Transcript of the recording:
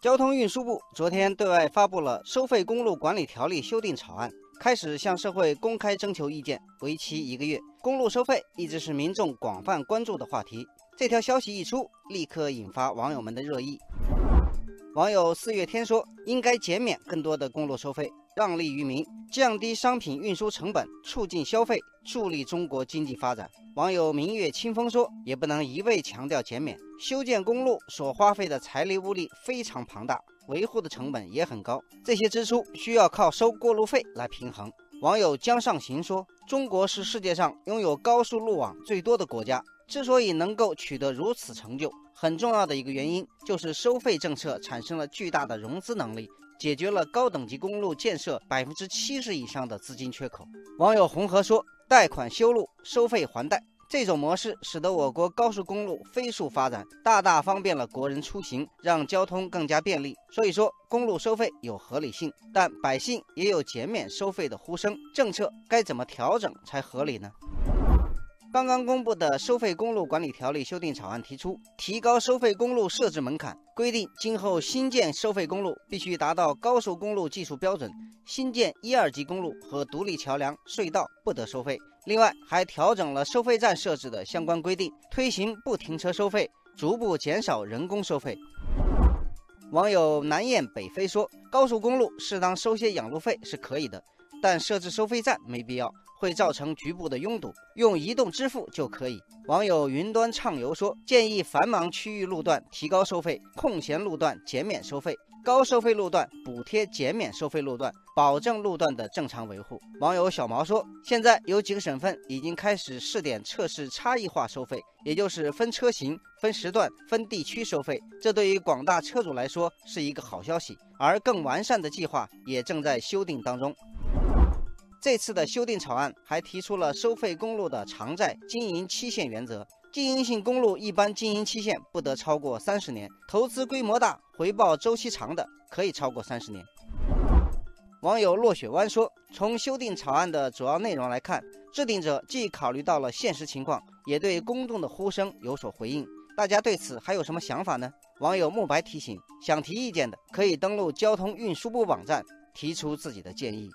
交通运输部昨天对外发布了《收费公路管理条例》修订草案，开始向社会公开征求意见，为期一个月。公路收费一直是民众广泛关注的话题，这条消息一出，立刻引发网友们的热议。网友四月天说：“应该减免更多的公路收费，让利于民，降低商品运输成本，促进消费，助力中国经济发展。”网友明月清风说：“也不能一味强调减免，修建公路所花费的财力物力非常庞大，维护的成本也很高，这些支出需要靠收过路费来平衡。”网友江上行说：“中国是世界上拥有高速路网最多的国家，之所以能够取得如此成就，很重要的一个原因就是收费政策产生了巨大的融资能力，解决了高等级公路建设百分之七十以上的资金缺口。”网友红河说。贷款修路，收费还贷，这种模式使得我国高速公路飞速发展，大大方便了国人出行，让交通更加便利。所以说，公路收费有合理性，但百姓也有减免收费的呼声。政策该怎么调整才合理呢？刚刚公布的《收费公路管理条例》修订草案提出，提高收费公路设置门槛，规定今后新建收费公路必须达到高速公路技术标准，新建一二级公路和独立桥梁、隧道不得收费。另外，还调整了收费站设置的相关规定，推行不停车收费，逐步减少人工收费。网友南雁北飞说：“高速公路适当收些养路费是可以的，但设置收费站没必要。”会造成局部的拥堵，用移动支付就可以。网友云端畅游说，建议繁忙区域路段提高收费，空闲路段减免收费，高收费路段补贴减免收费路段，保证路段的正常维护。网友小毛说，现在有几个省份已经开始试点测试差异化收费，也就是分车型、分时段、分地区收费，这对于广大车主来说是一个好消息。而更完善的计划也正在修订当中。这次的修订草案还提出了收费公路的偿债经营期限原则，经营性公路一般经营期限不得超过三十年，投资规模大、回报周期长的可以超过三十年。网友落雪湾说：“从修订草案的主要内容来看，制定者既考虑到了现实情况，也对公众的呼声有所回应。大家对此还有什么想法呢？”网友慕白提醒：想提意见的可以登录交通运输部网站提出自己的建议。